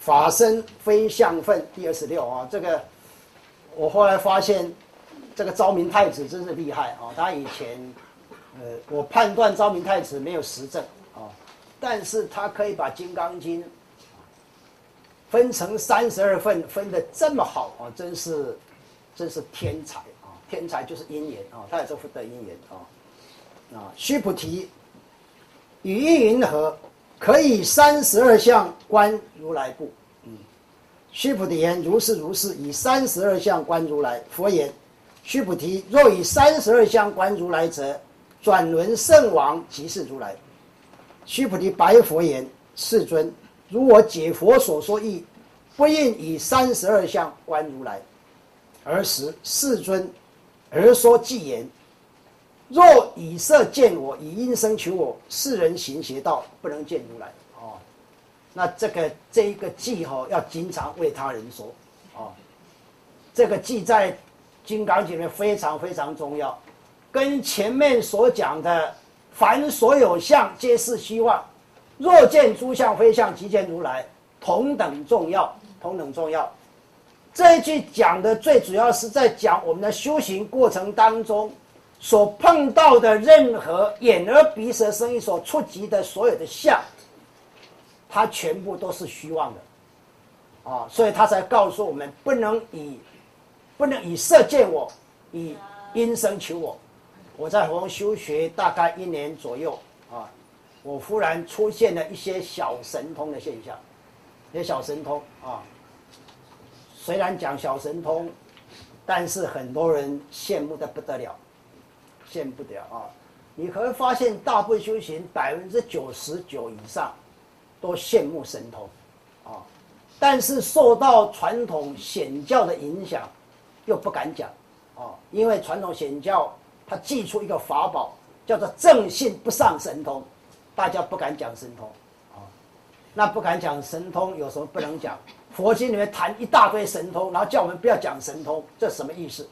法身非相分第二十六啊，这个我后来发现，这个昭明太子真是厉害啊！他以前，呃，我判断昭明太子没有实证啊，但是他可以把《金刚经》分成三十二份，分的这么好啊，真是，真是天才啊！天才就是因缘啊，他也是福德因缘啊啊！须菩提，语意云何？可以三十二相观如来故，嗯，须菩提言：如是如是，以三十二相观如来。佛言：须菩提，若以三十二相观如来者，转轮圣王即是如来。须菩提白佛言：世尊，如我解佛所说义，不应以三十二相观如来。尔时世尊而说偈言。若以色见我，以音声求我，世人行邪道，不能见如来。哦，那这个这一个记哈，要经常为他人说。哦，这个记在《金刚经》里面非常非常重要，跟前面所讲的“凡所有相，皆是虚妄；若见诸相非相，即见如来”同等重要，同等重要。这一句讲的最主要是在讲我们的修行过程当中。所碰到的任何眼耳鼻舌身意所触及的所有的相，它全部都是虚妄的，啊，所以他才告诉我们不能以不能以色见我，以音声求我。我在佛修学大概一年左右啊，我忽然出现了一些小神通的现象，一些小神通啊。虽然讲小神通，但是很多人羡慕的不得了。羡不了啊！你可会发现，大部分修行百分之九十九以上都羡慕神通啊，但是受到传统显教的影响，又不敢讲啊，因为传统显教他寄出一个法宝，叫做正信不上神通，大家不敢讲神通啊。那不敢讲神通，有什么不能讲？佛经里面谈一大堆神通，然后叫我们不要讲神通，这什么意思？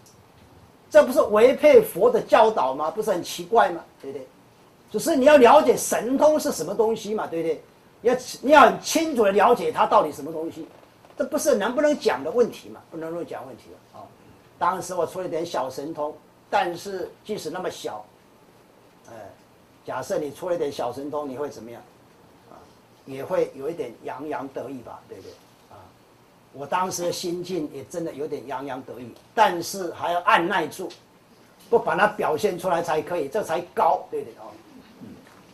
这不是违背佛的教导吗？不是很奇怪吗？对不对？只是你要了解神通是什么东西嘛，对不对？要你要很清楚的了解它到底什么东西，这不是能不能讲的问题嘛？不能够讲问题了啊！当时我出了点小神通，但是即使那么小，哎，假设你出了点小神通，你会怎么样？啊，也会有一点洋洋得意吧，对不对？我当时的心境也真的有点洋洋得意，但是还要按耐住，不把它表现出来才可以，这才高，对不对哦？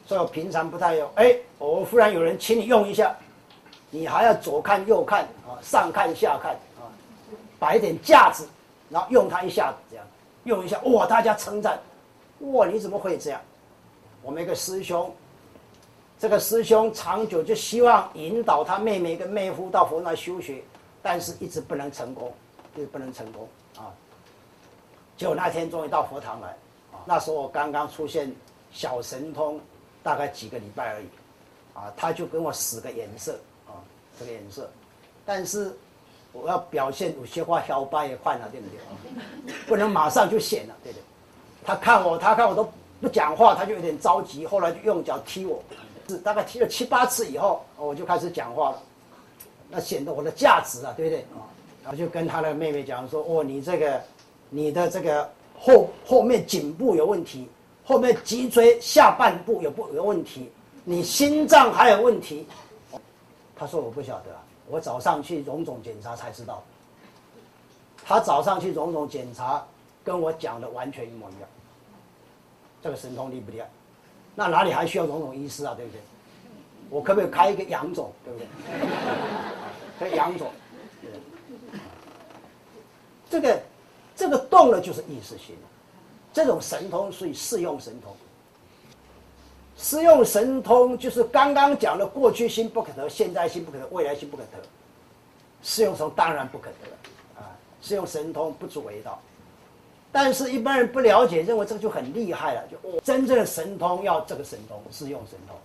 所以我平常不太用。哎，我忽然有人请你用一下，你还要左看右看啊，上看下看啊，摆一点架子，然后用它一下子这样，用一下哇，大家称赞，哇，你怎么会这样？我们一个师兄，这个师兄长久就希望引导他妹妹跟妹夫到佛那修学。但是一直不能成功，就是不能成功啊！结果那天终于到佛堂来，啊，那时候我刚刚出现小神通，大概几个礼拜而已，啊，他就跟我使个眼色，啊，这个眼色，但是我要表现有些话小白也换了，对不对？不能马上就显了，对不对？他看我，他看我都不讲话，他就有点着急，后来就用脚踢我，是大概踢了七八次以后，我就开始讲话了。那显得我的价值啊，对不对啊？然后就跟他的妹妹讲说：“哦，你这个，你的这个后后面颈部有问题，后面脊椎下半部有不有问题，你心脏还有问题。”他说：“我不晓得，我早上去荣总检查才知道。”他早上去荣总检查，跟我讲的完全一模一样。这个神通厉不厉害？那哪里还需要荣总医师啊？对不对？我可不可以开一个杨总，对不对？可以杨总，这个这个动了就是意识心，这种神通属于适用神通。适用神通就是刚刚讲的过去心不可得，现在心不可得，未来心不可得。适用神通当然不可得啊，适用神通不足为道。但是一般人不了解，认为这个就很厉害了，就真正的神通要这个神通，适用神通。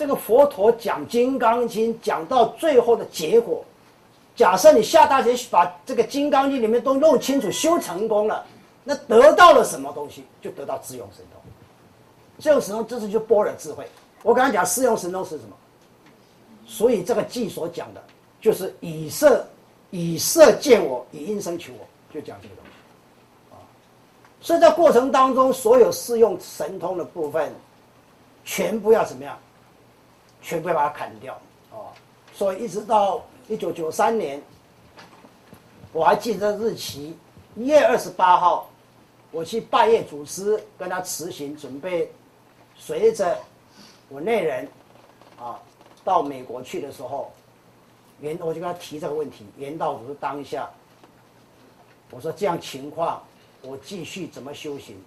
这个佛陀讲《金刚经》，讲到最后的结果，假设你下大决把这个《金刚经》里面都弄清楚，修成功了，那得到了什么东西？就得到智用神通。智用神通，这是就般若智慧。我刚才讲四用神通是什么？所以这个记所讲的就是以色以色见我，以音生求我，就讲这个东西啊。所以在过程当中，所有适用神通的部分，全部要怎么样？全部要把它砍掉哦！所以一直到一九九三年，我还记得日期，一月二十八号，我去拜谒祖师，跟他辞行，准备随着我内人啊到美国去的时候。袁，我就跟他提这个问题。袁道祖当下，我说这样情况，我继续怎么修行？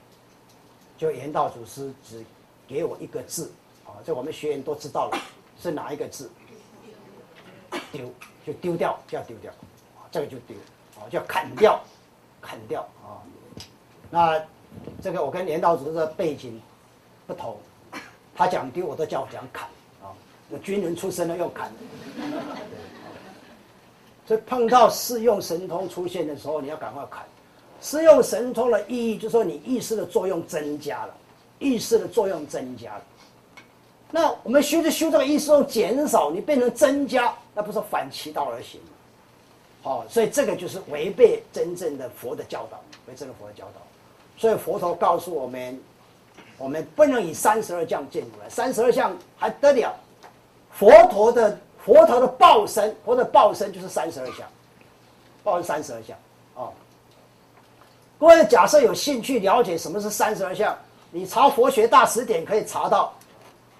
就袁道祖师只给我一个字，啊，这我们学员都知道了，是哪一个字？丢，就丢掉，就要丢掉，啊，这个就丢，啊，叫砍掉，砍掉，啊。那这个我跟连道祖的背景不同，他讲丢，我都叫我讲砍，啊，我军人出身的要砍。所以碰到试用神通出现的时候，你要赶快砍。试用神通的意义，就是说你意识的作用增加了，意识的作用增加了。那我们修着修这个意思用减少，你变成增加，那不是反其道而行吗？好，所以这个就是违背真正的佛的教导，违背佛的教导。所以佛陀告诉我们，我们不能以三十二相见如来，三十二相还得了？佛陀的。佛陀的报身，佛的报身就是三十二相，报是三十二相啊。各位假设有兴趣了解什么是三十二相，你查佛学大辞典可以查到。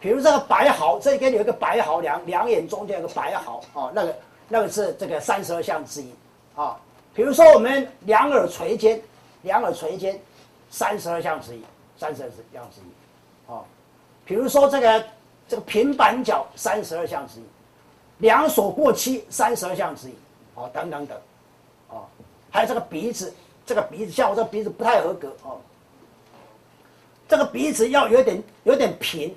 比如这个白毫，这边有一个白毫，两两眼中间有个白毫啊，那个那个是这个三十二相之一啊。比如说我们两耳垂肩，两耳垂肩，三十二相之一，三十二相之一啊。比如说这个这个平板脚，三十二相之一。两手过膝，三十二相之一，哦，等等等，哦，还有这个鼻子，这个鼻子像我这鼻子不太合格哦，这个鼻子要有点有点平，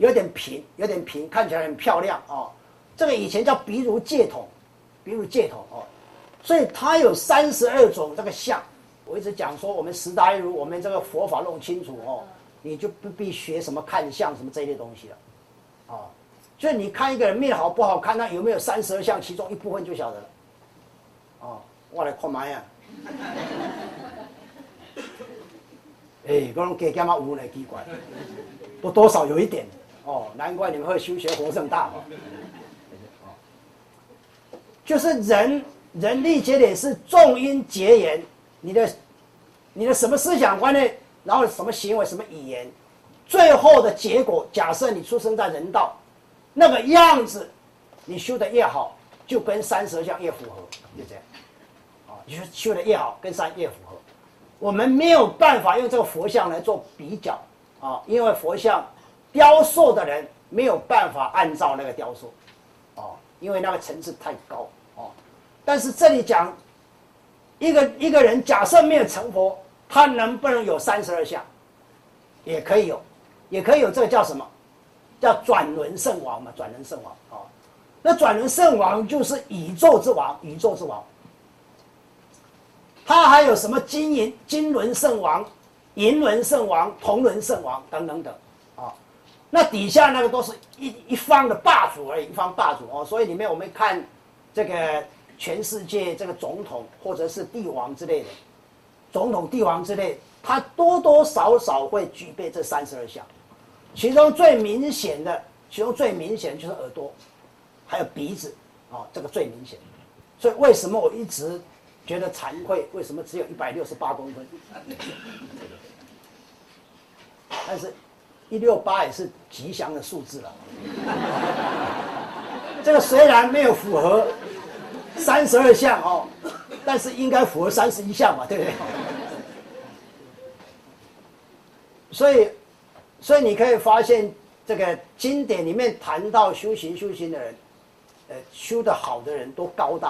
有点平，有点平，看起来很漂亮哦。这个以前叫鼻如戒筒，鼻如戒筒哦，所以它有三十二种这个相。我一直讲说，我们十大如，我们这个佛法弄清楚哦，你就不必学什么看相什么这一类东西了，啊。所以你看一个人面好不好看，他有没有三十二相其中一部分就晓得了。哦，我来看嘛呀。哎，各种给干嘛无来奇怪，不多少有一点哦，难怪你们会修学活这么大哦。就是人人力节点是重因结缘，你的你的什么思想观念，然后什么行为什么语言，最后的结果，假设你出生在人道。那个样子，你修的越好，就跟三十相越符合，就这样，啊，你说修的越好，跟三越符合。我们没有办法用这个佛像来做比较，啊，因为佛像雕塑的人没有办法按照那个雕塑，哦，因为那个层次太高，哦。但是这里讲，一个一个人假设没有成佛，他能不能有三十二相？也可以有，也可以有，这个叫什么？叫转轮圣王嘛，转轮圣王啊，那转轮圣王就是宇宙之王，宇宙之王。他还有什么金银金轮圣王、银轮圣王、铜轮圣王等等等？那底下那个都是一一方的霸主而已，一方霸主哦。所以里面我们看这个全世界这个总统或者是帝王之类的，总统、帝王之类，他多多少少会具备这三十二项。其中最明显的，其中最明显就是耳朵，还有鼻子，哦，这个最明显。所以为什么我一直觉得惭愧？为什么只有一百六十八公分？但是，一六八也是吉祥的数字了。这个虽然没有符合三十二项哦，但是应该符合三十一项嘛，对不对？所以。所以你可以发现，这个经典里面谈到修行修行的人，呃，修的好的人都高大，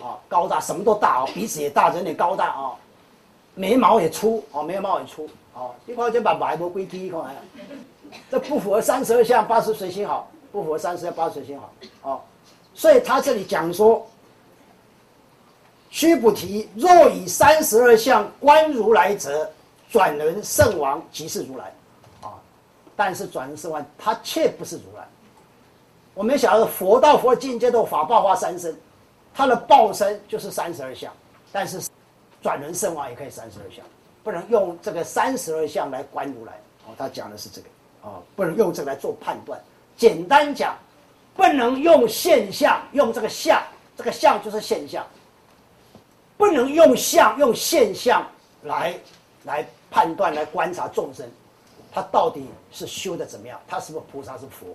啊，高大什么都大哦，鼻子也大，人也高大啊，眉毛也粗啊，眉毛也粗啊，你看就把眉毛归低看来，这不符合三十二相八十随心好，不符合三十二八十随心好。啊，所以他这里讲说，须菩提，若以三十二相观如来者，转轮圣王即是如来。啊但是转轮圣王，他却不是如来，我们晓得佛道佛境界都法报化三身，他的报身就是三十二相，但是转轮圣王也可以三十二相，不能用这个三十二相来观如来。哦，他讲的是这个，哦，不能用这个来做判断。简单讲，不能用现象，用这个相，这个相就是现象，不能用相用现象来来判断来观察众生，他到底是修的怎么样，他是不是菩萨是佛。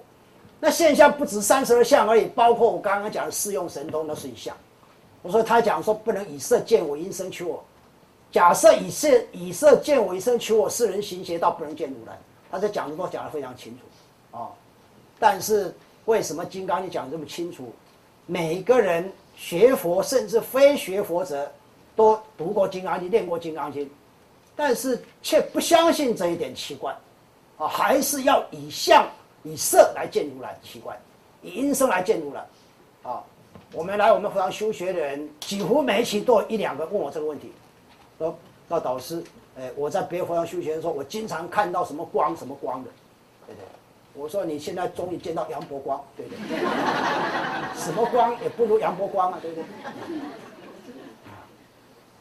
那现象不止三十二相而已，包括我刚刚讲的四用神通，那是一项。我说他讲说不能以色见我，因生求我。假设以色以色见我，一生求我，世人行邪道，不能见如来。他在讲的都讲得非常清楚，啊。但是为什么金刚经讲这么清楚？每一个人学佛，甚至非学佛者，都读过金刚经，念过金刚经，但是却不相信这一点，奇怪，啊，还是要以相。以色来见如来，奇怪；以音声来见如来，啊！我们来我们佛堂修学的人，几乎每一期都有一两个问我这个问题，说：“那导师，哎，我在别佛堂修学的时候，我经常看到什么光什么光的，对不对？”我说：“你现在终于见到杨伯光，对不对？什么光也不如杨伯光啊，对不对？”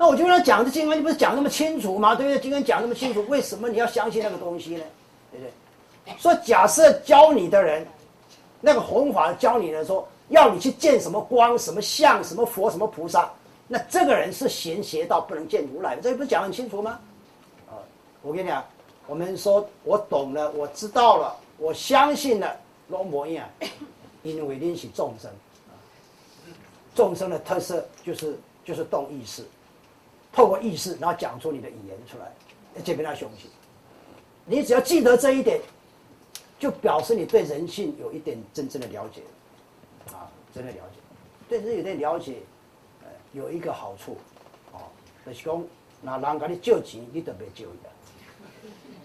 那我就跟他讲，这经文你不是讲那么清楚吗？对不对？经文讲那么清楚，为什么你要相信那个东西呢？对不对？说假设教你的人，那个弘法教你的人说，要你去见什么光、什么相、什么佛、什么菩萨，那这个人是行邪道，不能见如来。这不是讲很清楚吗？啊，我跟你讲，我们说我懂了，我知道了，我相信了，罗摩样，因为你是众生，众生的特色就是就是动意识，透过意识，然后讲出你的语言出来，这边他相信，你只要记得这一点。就表示你对人性有一点真正的了解，啊，真的了解，对人有点了解，呃，有一个好处，哦，就是讲，那人给你借钱，你都别借一样，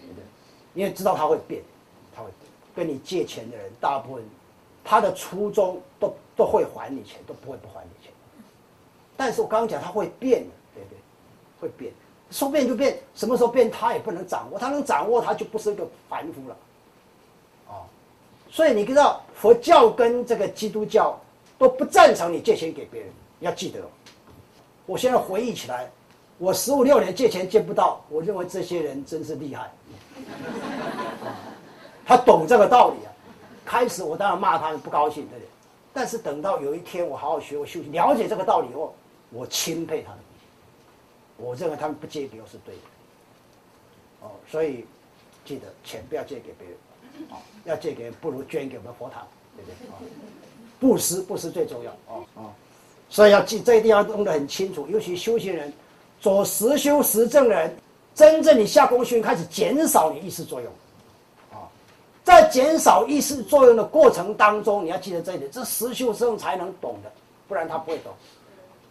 对不对？因为知道他会变，他会跟你借钱的人，大部分他的初衷都都会还你钱，都不会不还你钱。但是我刚刚讲他会变，对不对？会变，说变就变，什么时候变他也不能掌握，他能掌握他就不是一个凡夫了。哦所以你知道佛教跟这个基督教都不赞成你借钱给别人，要记得。我现在回忆起来，我十五六年借钱借不到，我认为这些人真是厉害，他懂这个道理啊。开始我当然骂他们不高兴，对不对？但是等到有一天我好好学，我修行，了解这个道理以后，我钦佩他们。我认为他们不借给我是对的。哦，所以记得钱不要借给别人。啊，要借给不如捐给我们佛堂，对不对？啊，布施布施最重要哦哦，所以要记这一定要弄得很清楚。尤其修行人，做实修实证人，真正你下功夫开始减少你意识作用，啊，在减少意识作用的过程当中，你要记得这一点，这实修实证才能懂的，不然他不会懂。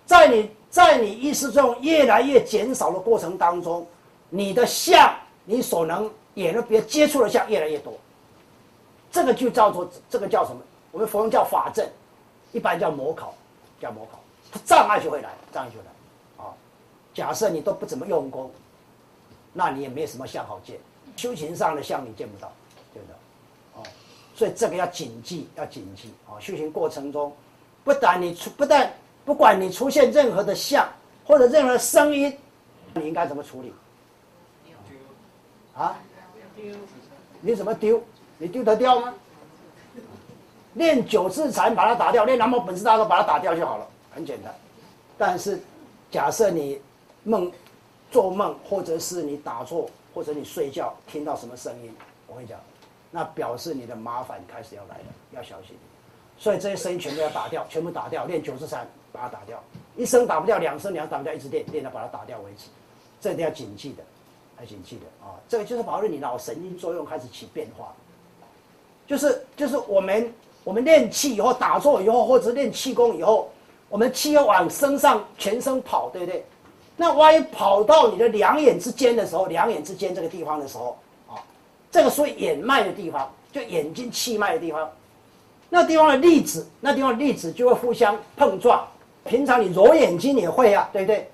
在你在你意识作用越来越减少的过程当中，你的相，你所能眼的别接触的相越来越多。这个就叫做这个叫什么？我们佛用叫法阵，一般叫模考，叫模考，它障碍就会来，障碍就来。啊，假设你都不怎么用功，那你也没什么相好见，修行上的相你见不到，对不对？哦，所以这个要谨记，要谨记啊！修行过程中，不但你出，不但不管你出现任何的相或者任何声音，你应该怎么处理？啊？你怎么丢？你丢得掉吗？练九次禅把它打掉，练南无本师大咒把它打掉就好了，很简单。但是，假设你梦、做梦，或者是你打坐，或者你睡觉听到什么声音，我跟你讲，那表示你的麻烦开始要来了，要小心。所以这些声音全部要打掉，全部打掉。练九次禅把它打掉，一声打不掉，两声两打不掉，一直练，练到把它打掉为止。这一定要谨记的，要谨记的啊！这个就是保证你脑神经作用开始起变化。就是就是我们我们练气以后打坐以后或者练气功以后，我们气要往身上全身跑，对不对？那万一跑到你的两眼之间的时候，两眼之间这个地方的时候，啊，这个属于眼脉的地方，就眼睛气脉的地方，那地方的粒子，那地方的粒子就会互相碰撞。平常你揉眼睛也会啊，对不对？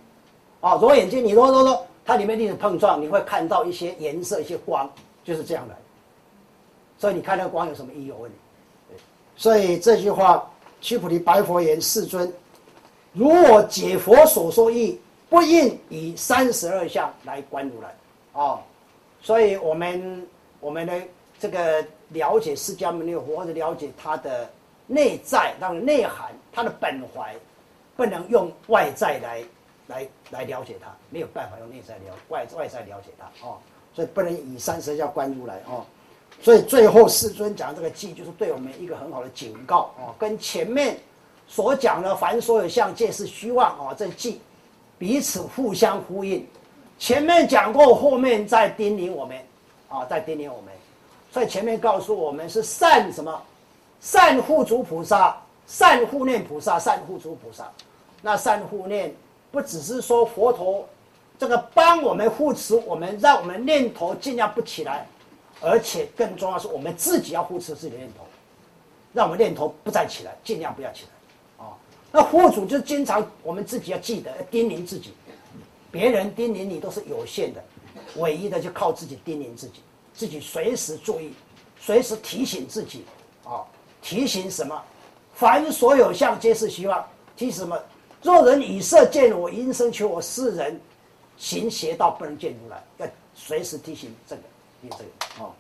啊，揉眼睛你揉揉揉，它里面粒子碰撞，你会看到一些颜色、一些光，就是这样的。所以你看那个光有什么意义？我问你，所以这句话，须菩提白佛言：“世尊，如我解佛所说义，不应以三十二相来观如来。”哦，所以我们我们的这个了解释迦牟尼佛，或者了解他的内在、那个内涵、他的本怀，不能用外在来来来了解他，没有办法用内在了外外在了解他哦。所以不能以三十二相观如来哦。所以最后世尊讲这个记，就是对我们一个很好的警告哦，跟前面所讲的凡所有相皆是虚妄哦，这记彼此互相呼应。前面讲过，后面再叮咛我们啊，再叮咛我们。所以前面告诉我们是善什么？善护主菩萨，善护念菩萨，善护主菩萨。那善护念不只是说佛陀这个帮我们护持我们，让我们念头尽量不起来。而且更重要是我们自己要护持自己的念头，让我们念头不再起来，尽量不要起来，啊，那护主就经常我们自己要记得叮咛自己，别人叮咛你都是有限的，唯一的就靠自己叮咛自己，自己随时注意，随时提醒自己，啊，提醒什么？凡所有相皆是虚妄，提醒什么？若人以色见我，因生求我，是人行邪道不能见如来，要随时提醒这个。这个哦。